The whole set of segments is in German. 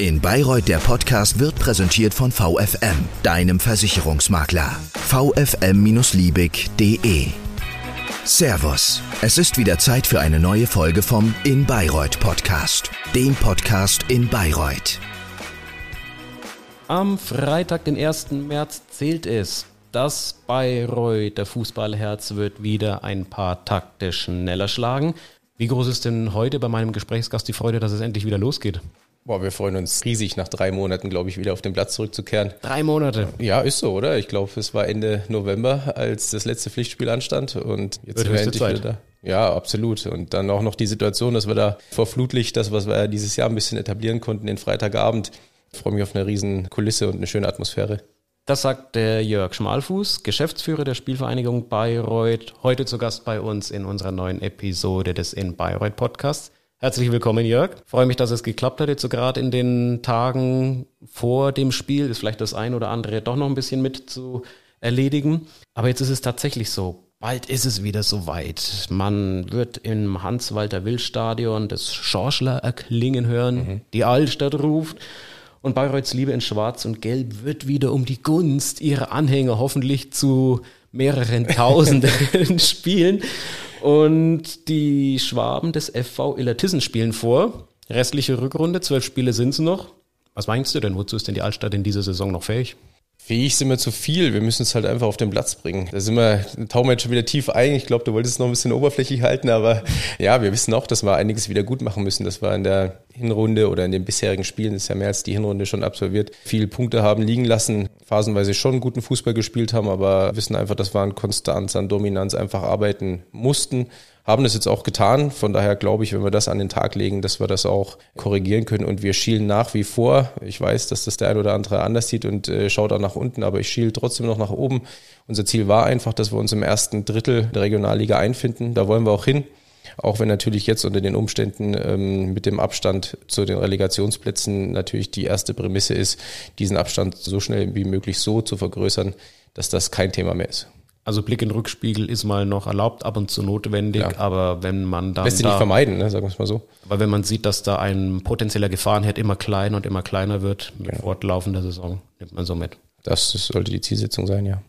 In Bayreuth der Podcast wird präsentiert von VFM, deinem Versicherungsmakler. vfm-liebig.de Servus, es ist wieder Zeit für eine neue Folge vom In Bayreuth Podcast, dem Podcast in Bayreuth. Am Freitag, den 1. März, zählt es. Das Bayreuther Fußballherz wird wieder ein paar Takte schneller schlagen. Wie groß ist denn heute bei meinem Gesprächsgast die Freude, dass es endlich wieder losgeht? Boah, wir freuen uns riesig, nach drei Monaten, glaube ich, wieder auf den Platz zurückzukehren. Drei Monate. Ja, ist so, oder? Ich glaube, es war Ende November, als das letzte Pflichtspiel anstand und jetzt sind wir endlich Zeit. wieder da. Ja, absolut. Und dann auch noch die Situation, dass wir da vor Flutlicht, das, was wir dieses Jahr ein bisschen etablieren konnten, den Freitagabend. Ich freue mich auf eine riesen Kulisse und eine schöne Atmosphäre. Das sagt der Jörg Schmalfuß, Geschäftsführer der Spielvereinigung Bayreuth, heute zu Gast bei uns in unserer neuen Episode des In Bayreuth Podcasts. Herzlich willkommen, Jörg. Freue mich, dass es geklappt hat, jetzt so gerade in den Tagen vor dem Spiel, ist vielleicht das ein oder andere doch noch ein bisschen mit zu erledigen. Aber jetzt ist es tatsächlich so. Bald ist es wieder soweit. Man wird im Hans-Walter-Will-Stadion das Schorschler erklingen hören, die Altstadt ruft. Und Bayreuths Liebe in Schwarz und Gelb wird wieder um die Gunst ihrer Anhänger hoffentlich zu mehreren Tausenden spielen. Und die Schwaben des FV Illertissen spielen vor. Restliche Rückrunde, zwölf Spiele sind es noch. Was meinst du denn? Wozu ist denn die Altstadt in dieser Saison noch fähig? Fähig sind wir zu viel. Wir müssen es halt einfach auf den Platz bringen. Da sind wir, tauchen wir jetzt schon wieder tief ein. Ich glaube, du wolltest es noch ein bisschen oberflächlich halten, aber ja, wir wissen auch, dass wir einiges wieder gut machen müssen. Dass wir in der Hinrunde oder in den bisherigen Spielen, das ist ja mehr als die Hinrunde schon absolviert, viele Punkte haben liegen lassen, phasenweise schon guten Fußball gespielt haben, aber wissen einfach, dass wir an Konstanz, an Dominanz einfach arbeiten mussten. Haben das jetzt auch getan. Von daher glaube ich, wenn wir das an den Tag legen, dass wir das auch korrigieren können. Und wir schielen nach wie vor. Ich weiß, dass das der ein oder andere anders sieht und äh, schaut auch nach unten, aber ich schiele trotzdem noch nach oben. Unser Ziel war einfach, dass wir uns im ersten Drittel der Regionalliga einfinden. Da wollen wir auch hin. Auch wenn natürlich jetzt unter den Umständen ähm, mit dem Abstand zu den Relegationsplätzen natürlich die erste Prämisse ist, diesen Abstand so schnell wie möglich so zu vergrößern, dass das kein Thema mehr ist. Also Blick in den Rückspiegel ist mal noch erlaubt, ab und zu notwendig, Ja. aber wenn man dann Lässt sich da, nicht vermeiden, ne, sagen wir es mal so. weil wenn man sieht, dass da ein potenzieller Gefahrenherd immer kleiner und immer kleiner wird mit fortlaufender Saison, nimmt man so mit. Das sollte die Zielsetzung sein, ja.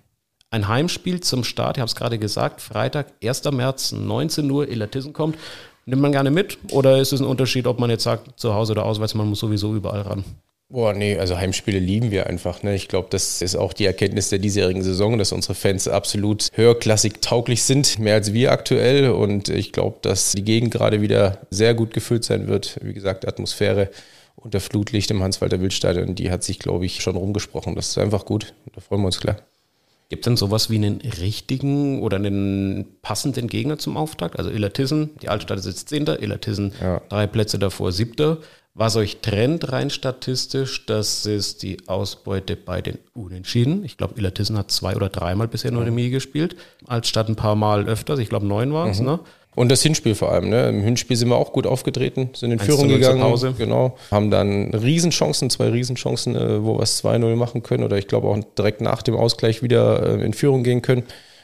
Ein Heimspiel zum Start, ich habe es gerade gesagt, Freitag, 1. März, 19 Uhr, Illertissen kommt. Nimmt man gerne mit oder ist es ein Unterschied, ob man jetzt sagt, zu Hause oder auswärts, man muss sowieso überall ran? Boah, nee, also Heimspiele lieben wir einfach. Ne? Ich glaube, das ist auch die Erkenntnis der diesjährigen Saison, dass unsere Fans absolut höherklassig tauglich sind, mehr als wir aktuell. Und ich glaube, dass die Gegend gerade wieder sehr gut gefüllt sein wird. Wie gesagt, Atmosphäre unter Flutlicht im Hans-Walter-Wild-Stadion, die hat sich, glaube ich, schon rumgesprochen. Das ist einfach gut. Da freuen wir uns klar. Gibt es denn sowas wie einen richtigen oder einen passenden Gegner zum Auftakt? Also Illertissen, die Altstadt ist jetzt Zehnter, Illertissen Ja. drei Plätze davor Siebter. Was euch trennt rein statistisch, das ist die Ausbeute bei den Unentschieden. Ich glaube, Illertissen hat zwei oder dreimal bisher nur Remis gespielt. Altstadt ein paar Mal öfters, ich glaube neun waren es. Ne? Und das Hinspiel vor allem. Ne? Im Hinspiel sind wir auch gut aufgetreten, sind in 1 Führung zu 0 zur gegangen. Pause. Genau. Haben dann Riesenchancen, zwei Riesenchancen, äh, wo wir es 2-0 machen können. Oder ich glaube auch direkt nach dem Ausgleich wieder äh, in Führung gehen können.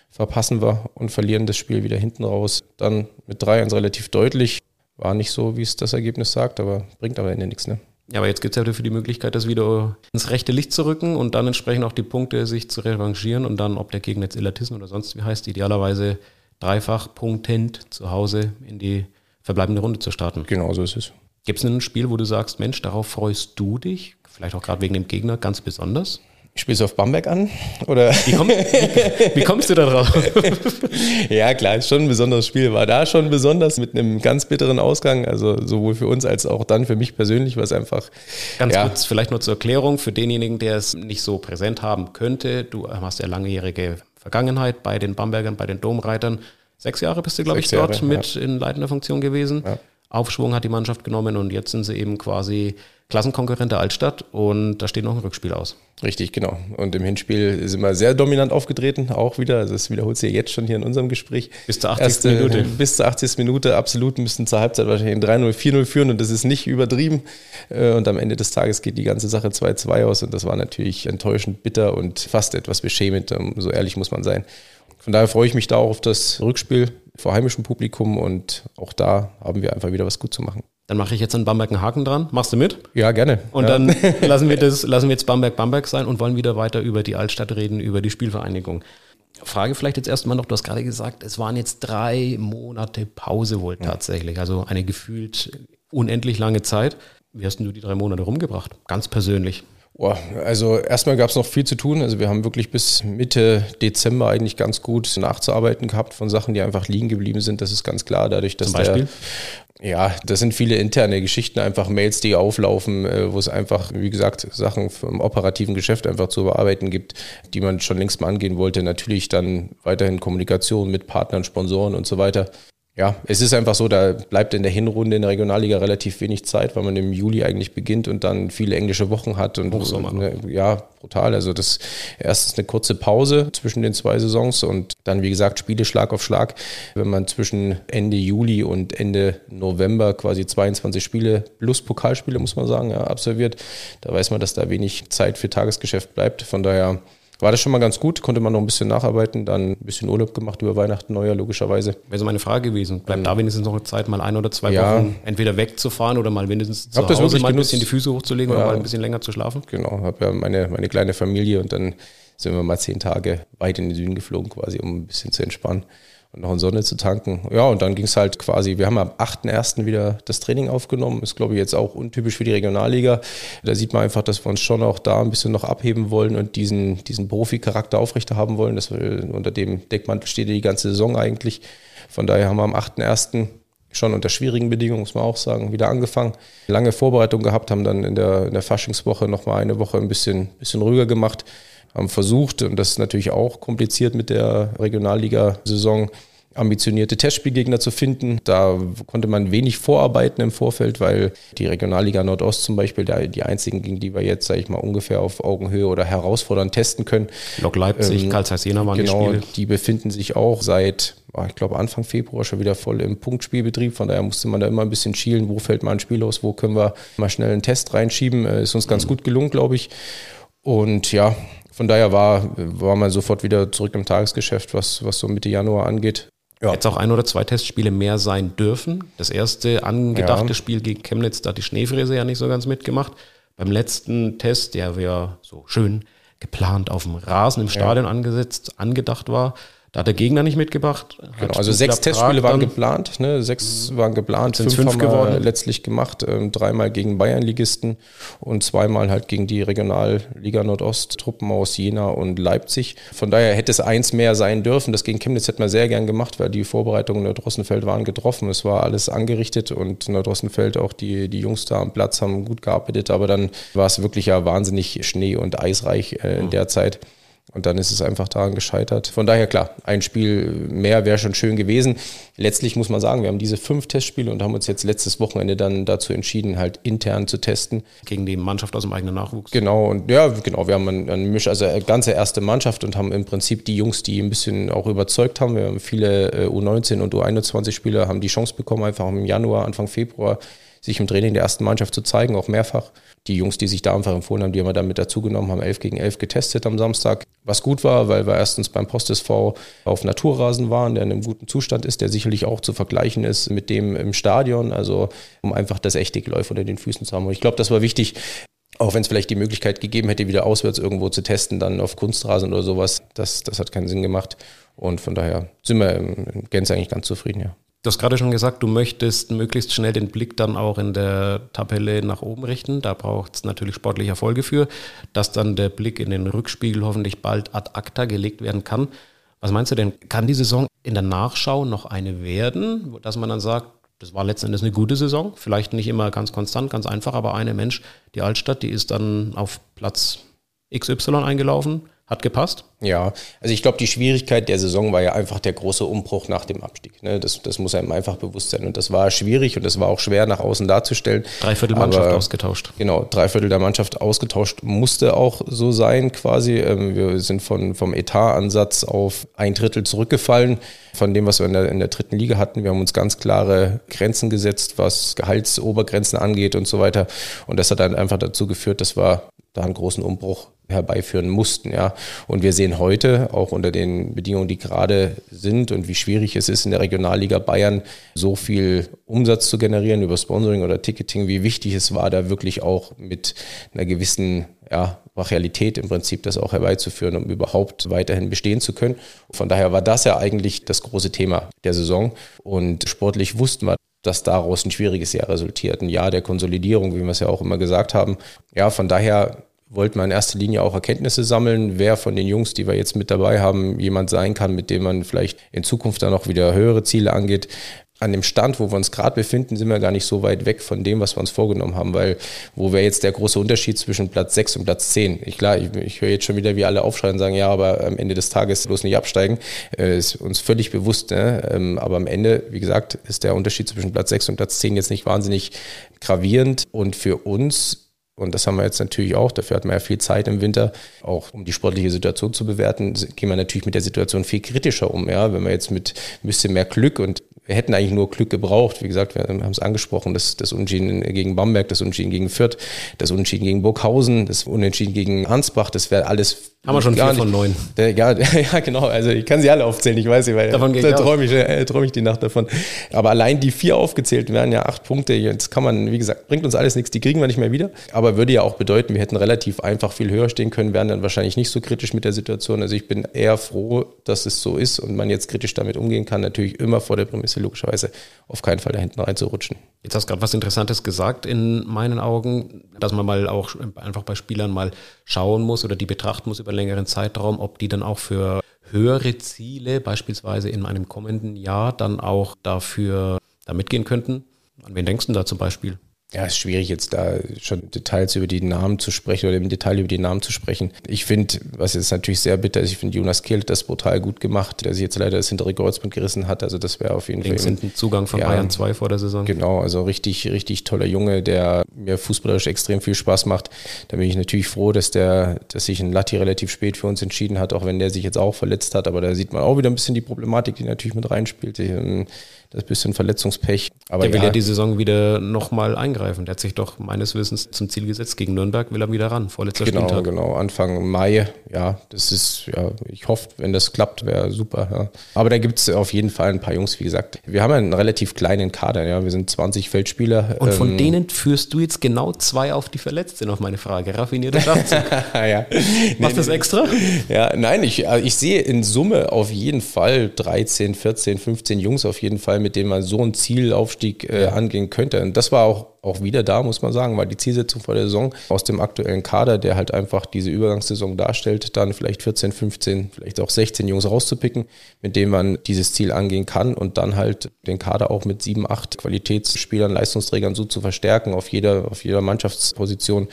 Verpassen wir und verlieren das Spiel wieder hinten raus. Dann mit 3-1 relativ deutlich. War nicht so, wie es das Ergebnis sagt, aber bringt aber am Ende nichts. Ne? Ja, aber jetzt gibt es ja dafür die Möglichkeit, das wieder ins rechte Licht zu rücken und dann entsprechend auch die Punkte sich zu revanchieren und dann, ob der Gegner jetzt Illertissen oder sonst wie heißt, idealerweise dreifach punktend zu Hause in die verbleibende Runde zu starten. Genau so ist es. Gibt es ein Spiel, wo du sagst, Mensch, darauf freust du dich? Vielleicht auch gerade wegen dem Gegner ganz besonders? Spielst du auf Bamberg an? Oder? Wie, komm, wie, wie kommst du da drauf? Ja, klar, ist schon ein besonderes Spiel. War da schon besonders mit einem ganz bitteren Ausgang. Also sowohl für uns als auch dann für mich persönlich, was einfach. Ganz ja, kurz, vielleicht nur zur Erklärung für denjenigen, der es nicht so präsent haben könnte. Du hast ja langjährige Vergangenheit bei den Bambergern, bei den Domreitern. Sechs Jahre bist du, glaube ich, dort Jahre, mit in leitender Funktion gewesen. Aufschwung hat die Mannschaft genommen und jetzt sind sie eben quasi Klassenkonkurrent der Altstadt und da steht noch ein Rückspiel aus. Richtig, genau. Und im Hinspiel sind wir sehr dominant aufgetreten, auch wieder. Also das wiederholt sich jetzt schon hier in unserem Gespräch. Bis zur 80. Minute. Bis zur 80. Minute, absolut. Müssten zur Halbzeit wahrscheinlich ein 3-0, 4-0 führen und das ist nicht übertrieben. Äh, Und am Ende des Tages geht die ganze Sache 2-2 aus und das war natürlich enttäuschend, bitter und fast etwas beschämend. Ähm, So ehrlich muss man sein. Von daher freue ich mich da auch auf das Rückspiel vor heimischem Publikum und auch da haben wir einfach wieder was gut zu machen. Dann mache ich jetzt an Bamberg einen Haken dran. Machst du mit? Ja, gerne. Und ja. dann lassen wir, das, lassen wir jetzt Bamberg Bamberg sein und wollen wieder weiter über die Altstadt reden, über die Spielvereinigung. Frage vielleicht jetzt erstmal noch, du hast gerade gesagt, es waren jetzt drei Monate Pause wohl tatsächlich, also eine gefühlt unendlich lange Zeit. Wie hast du die drei Monate rumgebracht? Ganz persönlich. Also erstmal gab es noch viel zu tun. Also wir haben wirklich bis Mitte Dezember eigentlich ganz gut nachzuarbeiten gehabt von Sachen, die einfach liegen geblieben sind. Das ist ganz klar. Dadurch, dass Zum Beispiel? Der, ja, das sind viele interne Geschichten, einfach Mails, die auflaufen, äh, wo es einfach, wie gesagt, Sachen vom operativen Geschäft einfach zu bearbeiten gibt, die man schon längst mal angehen wollte. Natürlich dann weiterhin Kommunikation mit Partnern, Sponsoren und so weiter. Ja, es ist einfach so, da bleibt in der Hinrunde in der Regionalliga relativ wenig Zeit, weil man im Juli eigentlich beginnt und dann viele englische Wochen hat und Hochsommer. Ne, ja, brutal. Also das erstens eine kurze Pause zwischen den zwei Saisons und dann, wie gesagt, Spiele Schlag auf Schlag. Wenn man zwischen Ende Juli und Ende November quasi 22 Spiele plus Pokalspiele, muss man sagen, ja, absolviert, da weiß man, dass da wenig Zeit für Tagesgeschäft bleibt. Von daher war das schon mal ganz gut, konnte man noch ein bisschen nacharbeiten, dann ein bisschen Urlaub gemacht über Weihnachten, Neujahr logischerweise. Wäre so meine Frage gewesen. Bleibt da wenigstens noch eine Zeit, mal ein oder zwei Ja. Wochen entweder wegzufahren oder mal wenigstens zu Hab das Hause wirklich mal ein genutzt. bisschen die Füße hochzulegen oder Ja. mal ein bisschen länger zu schlafen? Genau, habe ja meine, meine kleine Familie und dann sind wir mal zehn Tage weit in den Süden geflogen, quasi, um ein bisschen zu entspannen und noch in Sonne zu tanken. Ja, und dann ging es halt quasi, wir haben am 8.1. wieder das Training aufgenommen. Ist, glaube ich, jetzt auch untypisch für die Regionalliga. Da sieht man einfach, dass wir uns schon auch da ein bisschen noch abheben wollen und diesen, diesen Profi-Charakter aufrechterhaben wollen. Das wir, unter dem Deckmantel steht die ganze Saison eigentlich. Von daher haben wir am 8.1 schon unter schwierigen Bedingungen, muss man auch sagen, wieder angefangen. Lange Vorbereitung gehabt, haben dann in der, in der Faschingswoche nochmal eine Woche ein bisschen, bisschen ruhiger gemacht, haben versucht, und das ist natürlich auch kompliziert mit der Regionalliga-Saison, ambitionierte Testspielgegner zu finden. Da konnte man wenig vorarbeiten im Vorfeld, weil die Regionalliga Nordost zum Beispiel die einzigen, gegen die wir jetzt, sage ich mal, ungefähr auf Augenhöhe oder herausfordernd testen können. Lok Leipzig, Ähm, Karl Zeiss Jena waren genau, die Spiele. die befinden sich auch seit, ah, ich glaube, Anfang Februar schon wieder voll im Punktspielbetrieb. Von daher musste man da immer ein bisschen schielen, wo fällt mal ein Spiel aus, wo können wir mal schnell einen Test reinschieben. Äh, Ist uns ganz gut gelungen, glaube ich. Und ja, von daher war, war man sofort wieder zurück im Tagesgeschäft, was, was so Mitte Januar angeht. Ja. Hätte es auch ein oder zwei Testspiele mehr sein dürfen. Das erste angedachte Ja. Spiel gegen Chemnitz, da hat die Schneefräse ja nicht so ganz mitgemacht. Beim letzten Test, der ja so schön geplant auf dem Rasen im Stadion angesetzt, angedacht war, da hat der Gegner nicht mitgebracht. Hat Genau, also sechs Testspiele waren geplant, ne? sechs waren geplant, fünf, fünf haben wir geworden? letztlich gemacht, ähm, dreimal gegen Bayernligisten und zweimal halt gegen die Regionalliga Nordost, Truppen aus Jena und Leipzig. Von daher hätte es eins mehr sein dürfen. Das gegen Chemnitz hätten wir sehr gern gemacht, weil die Vorbereitungen in Nordrossenfeld waren getroffen. Es war alles angerichtet und Nordrossenfeld, auch die, die Jungs da am Platz haben gut gearbeitet, aber dann war es wirklich ja wahnsinnig schnee- und eisreich äh, in der Zeit. Und dann ist es einfach daran gescheitert. Von daher, klar, ein Spiel mehr wäre schon schön gewesen. Letztlich muss man sagen, wir haben diese fünf Testspiele und haben uns jetzt letztes Wochenende dann dazu entschieden, halt intern zu testen. gegen die Mannschaft aus dem eigenen Nachwuchs. Genau, und ja, genau, wir haben eine ein Misch, also eine ganze erste Mannschaft und haben im Prinzip die Jungs, die ein bisschen auch überzeugt haben. Wir haben viele äh, U19 und U21-Spieler, haben die Chance bekommen, einfach im Januar, Anfang Februar sich im Training der ersten Mannschaft zu zeigen, auch mehrfach. Die Jungs, die sich da einfach empfohlen haben, die haben wir dann mit dazugenommen, haben 11 gegen 11 getestet am Samstag. Was gut war, weil wir erstens beim Post SV auf Naturrasen waren, der in einem guten Zustand ist, der sicherlich auch zu vergleichen ist mit dem im Stadion, also um einfach das echte Geläuf unter den Füßen zu haben. Und ich glaube, das war wichtig, auch wenn es vielleicht die Möglichkeit gegeben hätte, wieder auswärts irgendwo zu testen, dann auf Kunstrasen oder sowas, das, das hat keinen Sinn gemacht. Und von daher sind wir in Gänze eigentlich ganz zufrieden, ja. Du hast gerade schon gesagt, du möchtest möglichst schnell den Blick dann auch in der Tabelle nach oben richten. Da braucht es natürlich sportliche Erfolge für, dass dann der Blick in den Rückspiegel hoffentlich bald ad acta gelegt werden kann. Was meinst du denn, kann die Saison in der Nachschau noch eine werden, dass man dann sagt, das war letzten Endes eine gute Saison, vielleicht nicht immer ganz konstant, ganz einfach, aber eine Mensch, die Altstadt, die ist dann auf Platz XY eingelaufen, hat gepasst. Ja, also ich glaube, die Schwierigkeit der Saison war ja einfach der große Umbruch nach dem Abstieg. Ne? Das, das muss einem einfach bewusst sein. Und das war schwierig und das war auch schwer nach außen darzustellen. Dreiviertel Mannschaft Aber- ausgetauscht. Genau, drei Viertel der Mannschaft ausgetauscht musste auch so sein quasi. Ähm, Wir sind von, vom Etatansatz auf ein Drittel zurückgefallen von dem, was wir in der, in der dritten Liga hatten. Wir haben uns ganz klare Grenzen gesetzt, was Gehaltsobergrenzen angeht und so weiter. Und das hat dann einfach dazu geführt, dass wir da einen großen Umbruch herbeiführen mussten, ja. Und wir sehen heute auch unter den Bedingungen, die gerade sind und wie schwierig es ist in der Regionalliga Bayern so viel Umsatz zu generieren über Sponsoring oder Ticketing, wie wichtig es war, da wirklich auch mit einer gewissen ja, Brachialität im Prinzip das auch herbeizuführen, um überhaupt weiterhin bestehen zu können. Von daher war das ja eigentlich das große Thema der Saison. Und sportlich wussten wir, dass daraus ein schwieriges Jahr resultiert. Ein Jahr der Konsolidierung, wie wir es ja auch immer gesagt haben. Ja, von daher wollten wir in erster Linie auch Erkenntnisse sammeln, wer von den Jungs, die wir jetzt mit dabei haben, jemand sein kann, mit dem man vielleicht in Zukunft dann auch wieder höhere Ziele angeht. An dem Stand, wo wir uns gerade befinden, sind wir gar nicht so weit weg von dem, was wir uns vorgenommen haben, weil wo wäre jetzt der große Unterschied zwischen Platz 6 und Platz 10? Ich, klar, ich, ich höre jetzt schon wieder, wie alle aufschreien und sagen, ja, aber am Ende des Tages bloß nicht absteigen. Äh, ist uns völlig bewusst, ne? Ähm, aber am Ende, wie gesagt, ist der Unterschied zwischen Platz 6 und Platz 10 jetzt nicht wahnsinnig gravierend und für uns und das haben wir jetzt natürlich auch. Dafür hat man ja viel Zeit im Winter, auch um die sportliche Situation zu bewerten, gehen wir natürlich mit der Situation viel kritischer um. Ja, wenn wir jetzt mit ein bisschen mehr Glück und wir hätten eigentlich nur Glück gebraucht. Wie gesagt, wir haben es angesprochen, das, das Unentschieden gegen Bamberg, das Unentschieden gegen Fürth, das Unentschieden gegen Burghausen, das Unentschieden gegen Hansbach, das wäre alles haben wir schon vier von neun. Ja, ja, genau. Also ich kann sie alle aufzählen, ich weiß nicht, weil davon da träume ich, äh, träum ich die Nacht davon. Aber allein die vier aufgezählt wären ja acht Punkte. Jetzt kann man, wie gesagt, bringt uns alles nichts, die kriegen wir nicht mehr wieder. Aber würde ja auch bedeuten, wir hätten relativ einfach viel höher stehen können, wären dann wahrscheinlich nicht so kritisch mit der Situation. Also ich bin eher froh, dass es so ist und man jetzt kritisch damit umgehen kann. Natürlich immer vor der Prämisse, logischerweise auf keinen Fall da hinten reinzurutschen. Jetzt hast du gerade was Interessantes gesagt in meinen Augen, dass man mal auch einfach bei Spielern mal schauen muss oder die betrachten muss über längeren Zeitraum, ob die dann auch für höhere Ziele, beispielsweise in einem kommenden Jahr, dann auch dafür da mitgehen könnten. An wen denkst du da zum Beispiel? Ja, ist schwierig jetzt da schon Details über die Namen zu sprechen oder im Detail über die Namen zu sprechen. Ich finde, was jetzt natürlich sehr bitter ist, ich finde Jonas Kehl das brutal gut gemacht, der sich jetzt leider das hintere Kreuzband gerissen hat. Also das wäre auf jeden Links Fall. Links Zugang von ja, Bayern 2 vor der Saison. Genau, also richtig, richtig toller Junge, der mir fußballerisch extrem viel Spaß macht. Da bin ich natürlich froh, dass der, dass sich ein Latti relativ spät für uns entschieden hat, auch wenn der sich jetzt auch verletzt hat. Aber da sieht man auch wieder ein bisschen die Problematik, die natürlich mit reinspielt. Ähm, das bisschen Verletzungspech. Aber der will ja, ja die Saison wieder nochmal eingreifen. Der hat sich doch meines Wissens zum Ziel gesetzt. Gegen Nürnberg will er wieder ran, vorletzter genau, Spieltag. Genau, Anfang Mai. Ja, das ist, ja, ich hoffe, wenn das klappt, wäre super. Ja. Aber da gibt es auf jeden Fall ein paar Jungs, wie gesagt. Wir haben ja einen relativ kleinen Kader, ja. Wir sind 20 Feldspieler. Und von ähm, denen führst du jetzt genau zwei auf, die verletzt sind, auf meine Frage. Raffinierter Schachzug. ja. Machst nee, das extra? Ja, nein, ich, äh, ich sehe in Summe auf jeden Fall 13, 14, 15 Jungs auf jeden Fall mit dem man so einen Zielaufstieg äh, angehen könnte. Und das war auch, auch wieder da, muss man sagen, weil die Zielsetzung vor der Saison aus dem aktuellen Kader, der halt einfach diese Übergangssaison darstellt, dann vielleicht 14, 15, vielleicht auch 16 Jungs rauszupicken, mit denen man dieses Ziel angehen kann und dann halt den Kader auch mit sieben, acht Qualitätsspielern, Leistungsträgern so zu verstärken auf jeder, auf jeder Mannschaftsposition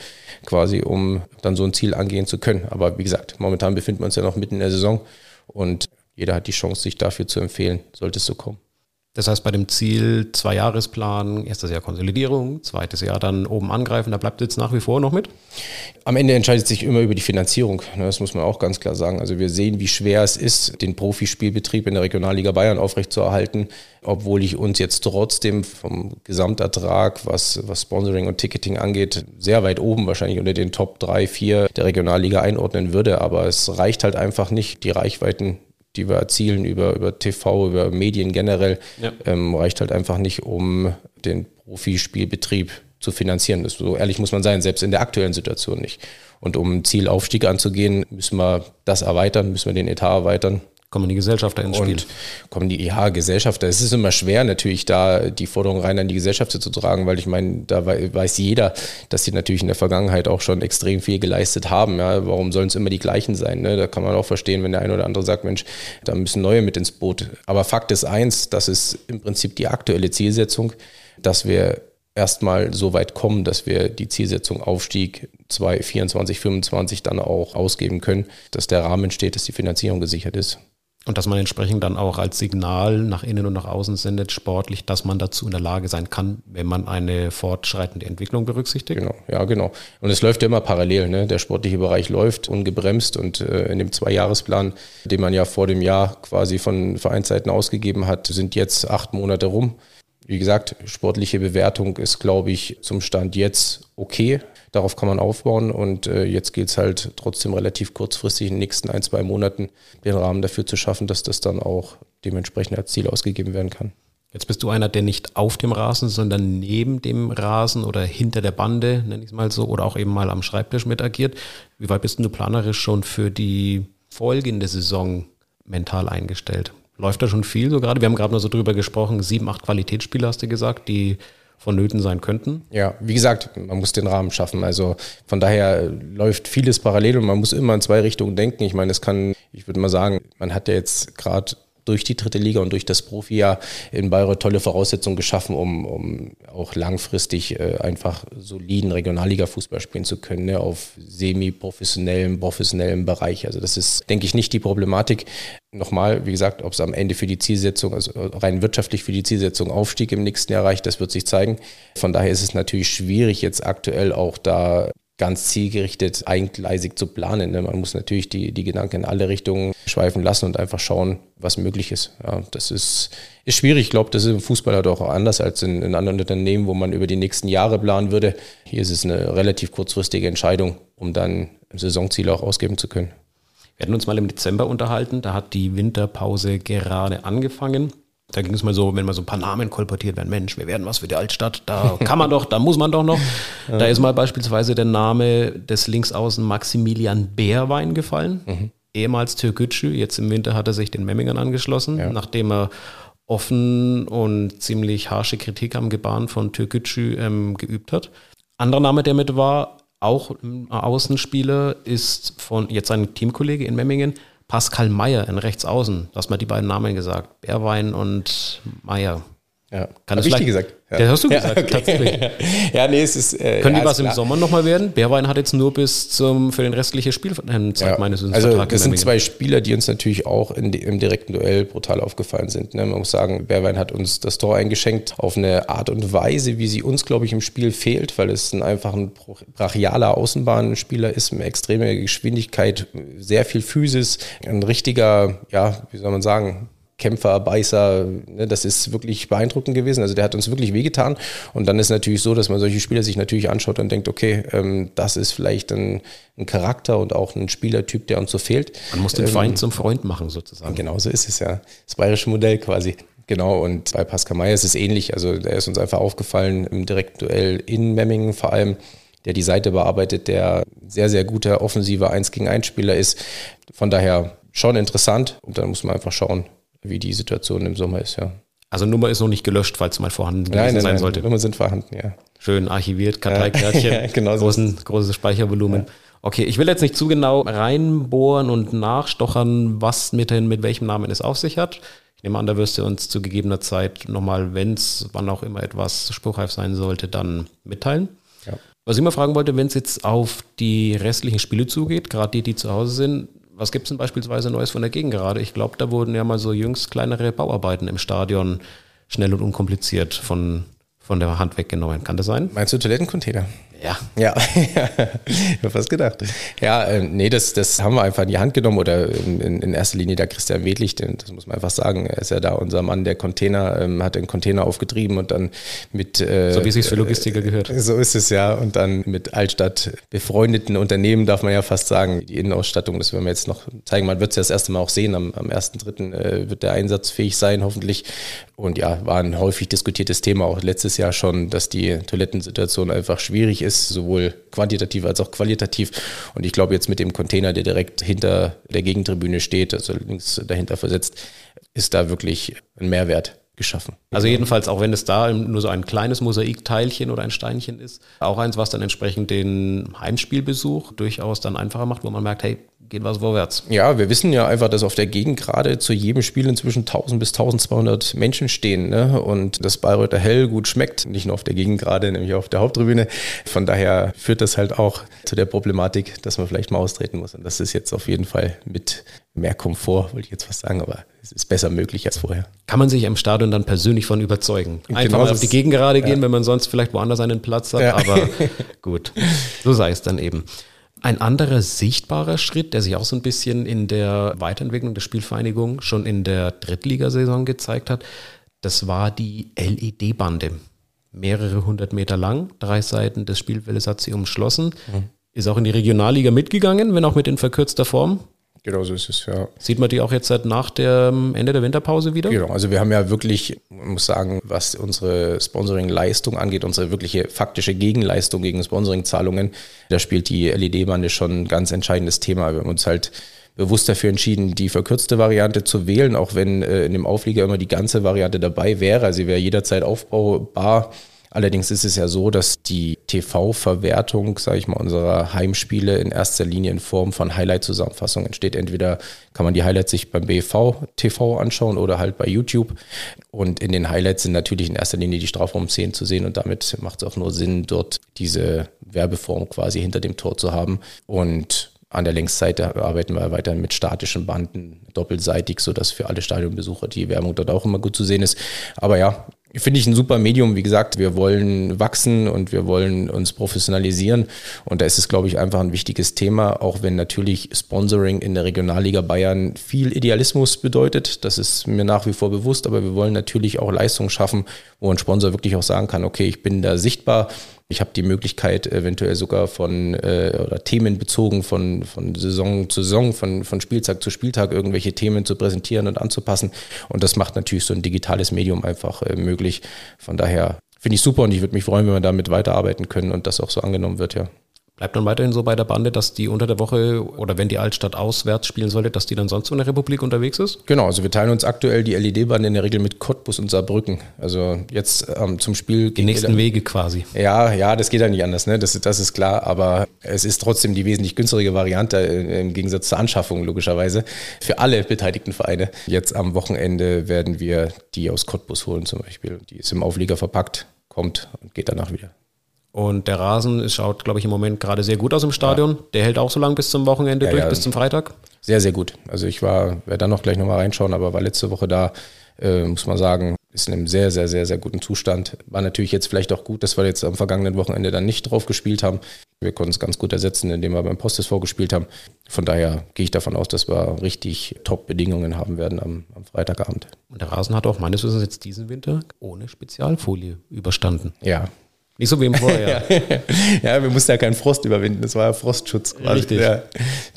quasi, um dann so ein Ziel angehen zu können. Aber wie gesagt, momentan befinden wir uns ja noch mitten in der Saison und jeder hat die Chance, sich dafür zu empfehlen, sollte es so kommen. Das heißt, bei dem Ziel Zwei-Jahresplan, erstes Jahr Konsolidierung, zweites Jahr dann oben angreifen, da bleibt jetzt nach wie vor noch mit? Am Ende entscheidet sich immer über die Finanzierung. Ne, das muss man auch ganz klar sagen. Also wir sehen, wie schwer es ist, den Profispielbetrieb in der Regionalliga Bayern aufrechtzuerhalten, obwohl ich uns jetzt trotzdem vom Gesamtertrag, was, was Sponsoring und Ticketing angeht, sehr weit oben wahrscheinlich unter den Top 3, 4 der Regionalliga einordnen würde. Aber es reicht halt einfach nicht, die Reichweiten die wir erzielen über, über TV, über Medien generell, ja. ähm, reicht halt einfach nicht, um den Profispielbetrieb zu finanzieren. Das, so ehrlich muss man sein, selbst in der aktuellen Situation nicht. Und um Zielaufstieg anzugehen, müssen wir das erweitern, müssen wir den Etat erweitern. Kommen die Gesellschafter ins Spiel? Und kommen die, ja, Gesellschafter. Es ist immer schwer, natürlich da die Forderung rein an die Gesellschafter zu tragen, weil ich meine, da weiß jeder, dass sie natürlich in der Vergangenheit auch schon extrem viel geleistet haben. Ja, warum sollen es immer die gleichen sein? Ne? Da kann man auch verstehen, wenn der eine oder andere sagt, Mensch, da müssen neue mit ins Boot. Aber Fakt ist eins, das ist im Prinzip die aktuelle Zielsetzung, dass wir erstmal so weit kommen, dass wir die Zielsetzung Aufstieg 2024, 2025 dann auch ausgeben können, dass der Rahmen steht, dass die Finanzierung gesichert ist. Und dass man entsprechend dann auch als Signal nach innen und nach außen sendet, sportlich, dass man dazu in der Lage sein kann, wenn man eine fortschreitende Entwicklung berücksichtigt. Genau, ja, genau. Und es läuft ja immer parallel. Ne? Der sportliche Bereich läuft ungebremst und äh, in dem Zweijahresplan, den man ja vor dem Jahr quasi von Vereinsseiten ausgegeben hat, sind jetzt acht Monate rum. Wie gesagt, sportliche Bewertung ist, glaube ich, zum Stand jetzt okay. Darauf kann man aufbauen und äh, jetzt gilt es halt trotzdem relativ kurzfristig in den nächsten ein, zwei Monaten den Rahmen dafür zu schaffen, dass das dann auch dementsprechend als Ziel ausgegeben werden kann. Jetzt bist du einer, der nicht auf dem Rasen, sondern neben dem Rasen oder hinter der Bande, nenne ich es mal so, oder auch eben mal am Schreibtisch mit agiert. Wie weit bist du planerisch schon für die folgende Saison mental eingestellt? Läuft da schon viel so gerade? Wir haben gerade mal so drüber gesprochen, sieben, acht Qualitätsspieler hast du gesagt, die vonnöten sein könnten. Ja, wie gesagt, man muss den Rahmen schaffen. Also von daher läuft vieles parallel und man muss immer in zwei Richtungen denken. Ich meine, es kann, ich würde mal sagen, man hat ja jetzt gerade durch die dritte Liga und durch das Profijahr in Bayreuth tolle Voraussetzungen geschaffen, um, um auch langfristig äh, einfach soliden Regionalliga-Fußball spielen zu können, ne, auf semi-professionellem, professionellem Bereich. Also das ist, denke ich, nicht die Problematik. Nochmal, wie gesagt, ob es am Ende für die Zielsetzung, also rein wirtschaftlich für die Zielsetzung Aufstieg im nächsten Jahr reicht, das wird sich zeigen. Von daher ist es natürlich schwierig, jetzt aktuell auch da ganz zielgerichtet, eingleisig zu planen. Ne? Man muss natürlich die, die Gedanken in alle Richtungen schweifen lassen und einfach schauen, was möglich ist. Ja, das ist, ist schwierig. Ich glaube, das ist im Fußball halt auch anders als in, in anderen Unternehmen, wo man über die nächsten Jahre planen würde. Hier ist es eine relativ kurzfristige Entscheidung, um dann Saisonziele auch ausgeben zu können. Wir hatten uns mal im Dezember unterhalten, da hat die Winterpause gerade angefangen. Da ging es mal so, wenn mal so ein paar Namen kolportiert werden, Mensch, wir werden was für die Altstadt, da kann man doch, da muss man doch noch. Da ist mal beispielsweise der Name des Linksaußen Maximilian Bärwein gefallen, mhm. ehemals Türkgücü, jetzt im Winter hat er sich den Memmingern angeschlossen, ja. nachdem er offen und ziemlich harsche Kritik am Gebaren von Türkgücü ähm, geübt hat. Anderer Name, der mit war, auch Außenspieler, ist von jetzt ein Teamkollege in Memmingen, Pascal Meyer in Rechtsaußen. Du hast mal die beiden Namen gesagt. Bärwein und Meyer. Ja, kann das ich die gesagt? Ja. Das hast du gesagt, ja, okay. tatsächlich. ja, nee, es ist. Äh, Können ja, die was im Sommer nochmal werden? Bärwein hat jetzt nur bis zum für den restlichen Spielzeit ja. meines Wissens Also, das sind zwei Spieler, die uns natürlich auch in, im direkten Duell brutal aufgefallen sind. Ne? Man muss sagen, Bärwein hat uns das Tor eingeschenkt auf eine Art und Weise, wie sie uns, glaube ich, im Spiel fehlt, weil es ein einfach ein brachialer Außenbahnspieler ist, mit extremer Geschwindigkeit, sehr viel Physis, ein richtiger, ja, wie soll man sagen, Kämpfer, Beißer, ne, das ist wirklich beeindruckend gewesen. Also der hat uns wirklich wehgetan. Und dann ist natürlich so, dass man solche Spieler sich natürlich anschaut und denkt, okay, ähm, das ist vielleicht ein, ein, Charakter und auch ein Spielertyp, der uns so fehlt. Man muss den Feind ähm, zum Freund machen, sozusagen. Genau so ist es ja. Das bayerische Modell quasi. Genau, und bei Pascal Meyer ist es ähnlich. Also der ist uns einfach aufgefallen im direkten Duell in Memmingen vor allem der die Seite bearbeitet, der sehr, sehr guter offensiver 1 gegen 1 Spieler ist. Von daher schon interessant und dann muss man einfach schauen, wie die Situation im Sommer ist, ja. Also Nummer ist noch nicht gelöscht, falls mal vorhanden nein, nein, sein nein, sollte. Nummer sind vorhanden, ja. Schön archiviert, Karteikärtchen, ja, genau großen, großes Speichervolumen. Ja. Okay, ich will jetzt nicht zu genau reinbohren und nachstochern, was mit, den, mit welchem Namen es auf sich hat. Ich nehme an, da wirst du uns zu gegebener Zeit nochmal, wenn es, wann auch immer etwas spruchreif sein sollte, dann mitteilen. Ja. Was ich mal fragen wollte, wenn es jetzt auf die restlichen Spiele zugeht, gerade die, die zu Hause sind, was gibt es denn beispielsweise Neues von der Gegend gerade? Ich glaube, da wurden ja mal so jüngst kleinere Bauarbeiten im Stadion schnell und unkompliziert von, von der Hand weggenommen. Kann das sein? Meinst du Toilettencontainer? Ja. Ja, ich habe fast gedacht. Ja, äh, nee, das, das haben wir einfach in die Hand genommen oder in, in erster Linie der Christian Wedlich, denn das muss man einfach sagen. Er ist ja da unser Mann, der Container, ähm, hat den Container aufgetrieben und dann mit. Äh, so wie es sich für Logistiker gehört. So ist es ja. Und dann mit Altstadt befreundeten Unternehmen, darf man ja fast sagen. Die Innenausstattung, das werden wir jetzt noch zeigen. Man wird es ja das erste Mal auch sehen. Am, am 1.3. Äh, wird der einsatzfähig sein, hoffentlich. Und ja, war ein häufig diskutiertes Thema auch letztes Jahr schon, dass die Toilettensituation einfach schwierig ist, sowohl quantitativ als auch qualitativ. Und ich glaube jetzt mit dem Container, der direkt hinter der Gegentribüne steht, also links dahinter versetzt, ist da wirklich ein Mehrwert geschaffen. Also jedenfalls, auch wenn es da nur so ein kleines Mosaikteilchen oder ein Steinchen ist, auch eins, was dann entsprechend den Heimspielbesuch durchaus dann einfacher macht, wo man merkt, hey, geht was vorwärts. Ja, wir wissen ja einfach, dass auf der Gegend gerade zu jedem Spiel inzwischen 1000 bis 1200 Menschen stehen ne? und das Bayreuther Hell gut schmeckt, nicht nur auf der Gegend gerade, nämlich auf der Haupttribüne. Von daher führt das halt auch zu der Problematik, dass man vielleicht mal austreten muss und das ist jetzt auf jeden Fall mit mehr Komfort, wollte ich jetzt was sagen, aber es ist besser möglich als vorher. Kann man sich im Stadion dann persönlich von überzeugen? Einfach genau mal auf die Gegend gerade gehen, ja. wenn man sonst vielleicht woanders einen Platz hat, ja. aber gut, so sei es dann eben. Ein anderer sichtbarer Schritt, der sich auch so ein bisschen in der Weiterentwicklung der Spielvereinigung schon in der Drittligasaison gezeigt hat, das war die LED-Bande. mehrere hundert Meter lang. Drei Seiten des Spielfeldes hat sie umschlossen. Mhm. Ist auch in die Regionalliga mitgegangen, wenn auch mit in verkürzter Form. Genau so ist es, ja. Sieht man die auch jetzt seit nach dem Ende der Winterpause wieder? Genau, also wir haben ja wirklich, man muss sagen, was unsere Sponsoring-Leistung angeht, unsere wirkliche faktische Gegenleistung gegen Sponsoring-Zahlungen, da spielt die LED-Bande schon ein ganz entscheidendes Thema. Wir haben uns halt bewusst dafür entschieden, die verkürzte Variante zu wählen, auch wenn äh, in dem Auflieger immer die ganze Variante dabei wäre. Also sie wäre jederzeit aufbaubar. Allerdings ist es ja so, dass die TV-Verwertung, sage ich mal, unserer Heimspiele in erster Linie in Form von Highlight-Zusammenfassungen entsteht. Entweder kann man die Highlights sich beim BV TV anschauen oder halt bei YouTube. Und in den Highlights sind natürlich in erster Linie die Strafraumszenen zu sehen und damit macht es auch nur Sinn, dort diese Werbeform quasi hinter dem Tor zu haben. Und an der Längsseite arbeiten wir weiter mit statischen Banden, doppelseitig, sodass für alle Stadionbesucher die Werbung dort auch immer gut zu sehen ist. Aber ja, Finde ich ein super Medium. Wie gesagt, wir wollen wachsen und wir wollen uns professionalisieren. Und da ist es, glaube ich, einfach ein wichtiges Thema, auch wenn natürlich Sponsoring in der Regionalliga Bayern viel Idealismus bedeutet. Das ist mir nach wie vor bewusst. Aber wir wollen natürlich auch Leistungen schaffen, wo ein Sponsor wirklich auch sagen kann, okay, ich bin da sichtbar ich habe die Möglichkeit, eventuell sogar von äh, oder Themen bezogen von, von Saison zu Saison, von, von Spieltag zu Spieltag irgendwelche Themen zu präsentieren und anzupassen. Und das macht natürlich so ein digitales Medium einfach äh, möglich. Von daher finde ich super und ich würde mich freuen, wenn wir damit weiterarbeiten können und das auch so angenommen wird, ja. Bleibt dann weiterhin so bei der Bande, dass die unter der Woche oder wenn die Altstadt auswärts spielen sollte, dass die dann sonst so in der Republik unterwegs ist? Genau, also wir teilen uns aktuell die LED-Bande in der Regel mit Cottbus und Saarbrücken. Also jetzt ähm, zum Spiel. Die nächsten dann, Wege quasi. Ja, ja, das geht ja nicht anders, ne? das, das ist klar. Aber es ist trotzdem die wesentlich günstigere Variante äh, im Gegensatz zur Anschaffung, logischerweise, für alle beteiligten Vereine. Jetzt am Wochenende werden wir die aus Cottbus holen zum Beispiel. Die ist im Auflieger verpackt, kommt und geht danach wieder. Und der Rasen schaut, glaube ich, im Moment gerade sehr gut aus im Stadion. Ja. Der hält auch so lange bis zum Wochenende ja, durch, ja. bis zum Freitag. Sehr, sehr gut. Also ich war, werde dann noch gleich nochmal reinschauen, aber war letzte Woche da, äh, muss man sagen, ist in einem sehr, sehr, sehr, sehr guten Zustand. War natürlich jetzt vielleicht auch gut, dass wir jetzt am vergangenen Wochenende dann nicht drauf gespielt haben. Wir konnten es ganz gut ersetzen, indem wir beim Postes vorgespielt haben. Von daher gehe ich davon aus, dass wir richtig Top-Bedingungen haben werden am, am Freitagabend. Und der Rasen hat auch meines Wissens jetzt diesen Winter ohne Spezialfolie überstanden. Ja, nicht so wie im Vorjahr. ja, wir mussten ja keinen Frost überwinden. Das war ja Frostschutz quasi. Richtig. Ja,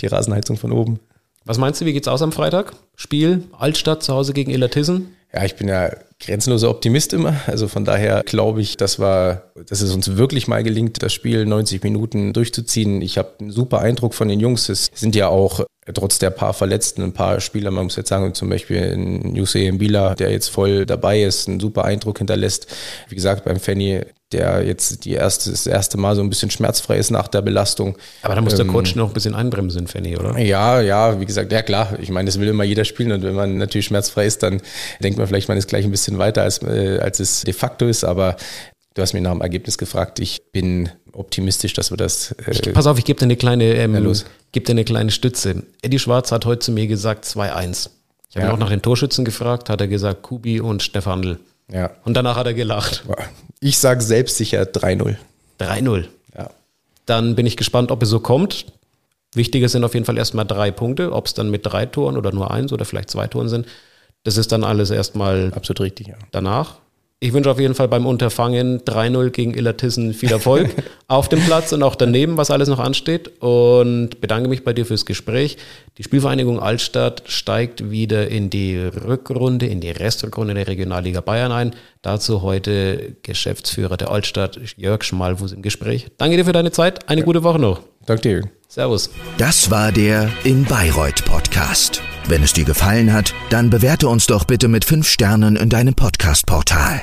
die Rasenheizung von oben. Was meinst du, wie geht's aus am Freitag? Spiel, Altstadt zu Hause gegen Illertissen? Ja, ich bin ja grenzenloser Optimist immer. Also von daher glaube ich, dass, wir, dass es uns wirklich mal gelingt, das Spiel 90 Minuten durchzuziehen. Ich habe einen super Eindruck von den Jungs. Es sind ja auch trotz der paar Verletzten ein paar Spieler, man muss jetzt sagen, zum Beispiel ein Yusei Mbila, der jetzt voll dabei ist, einen super Eindruck hinterlässt. Wie gesagt, beim Fanny der jetzt die erste, das erste Mal so ein bisschen schmerzfrei ist nach der Belastung. Aber da muss der ähm, Coach noch ein bisschen einbremsen, Fanny, oder? Ja, ja, wie gesagt, ja klar. Ich meine, das will immer jeder spielen und wenn man natürlich schmerzfrei ist, dann denkt man vielleicht, man ist gleich ein bisschen weiter, als, äh, als es de facto ist. Aber du hast mich nach dem Ergebnis gefragt. Ich bin optimistisch, dass wir das. Äh, ich, pass auf, ich gebe dir eine kleine, ähm, ja, gebe dir eine kleine Stütze. Eddie Schwarz hat heute zu mir gesagt 2-1. Ich habe ja. ihn auch nach den Torschützen gefragt, hat er gesagt Kubi und Stefandl. Ja. Und danach hat er gelacht. Ich sage selbstsicher 3-0. 3-0. Ja. Dann bin ich gespannt, ob es so kommt. Wichtiger sind auf jeden Fall erstmal drei Punkte. Ob es dann mit drei Toren oder nur eins oder vielleicht zwei Toren sind, das ist dann alles erstmal absolut richtig. Ja. Danach. Ich wünsche auf jeden Fall beim Unterfangen 3-0 gegen Illertissen viel Erfolg auf dem Platz und auch daneben, was alles noch ansteht. Und bedanke mich bei dir fürs Gespräch. Die Spielvereinigung Altstadt steigt wieder in die Rückrunde, in die Restrückrunde der Regionalliga Bayern ein. Dazu heute Geschäftsführer der Altstadt, Jörg Schmalfuß im Gespräch. Danke dir für deine Zeit. Eine gute Woche noch. Danke dir. Servus. Das war der In Bayreuth Podcast. Wenn es dir gefallen hat, dann bewerte uns doch bitte mit fünf Sternen in deinem Podcast-Portal.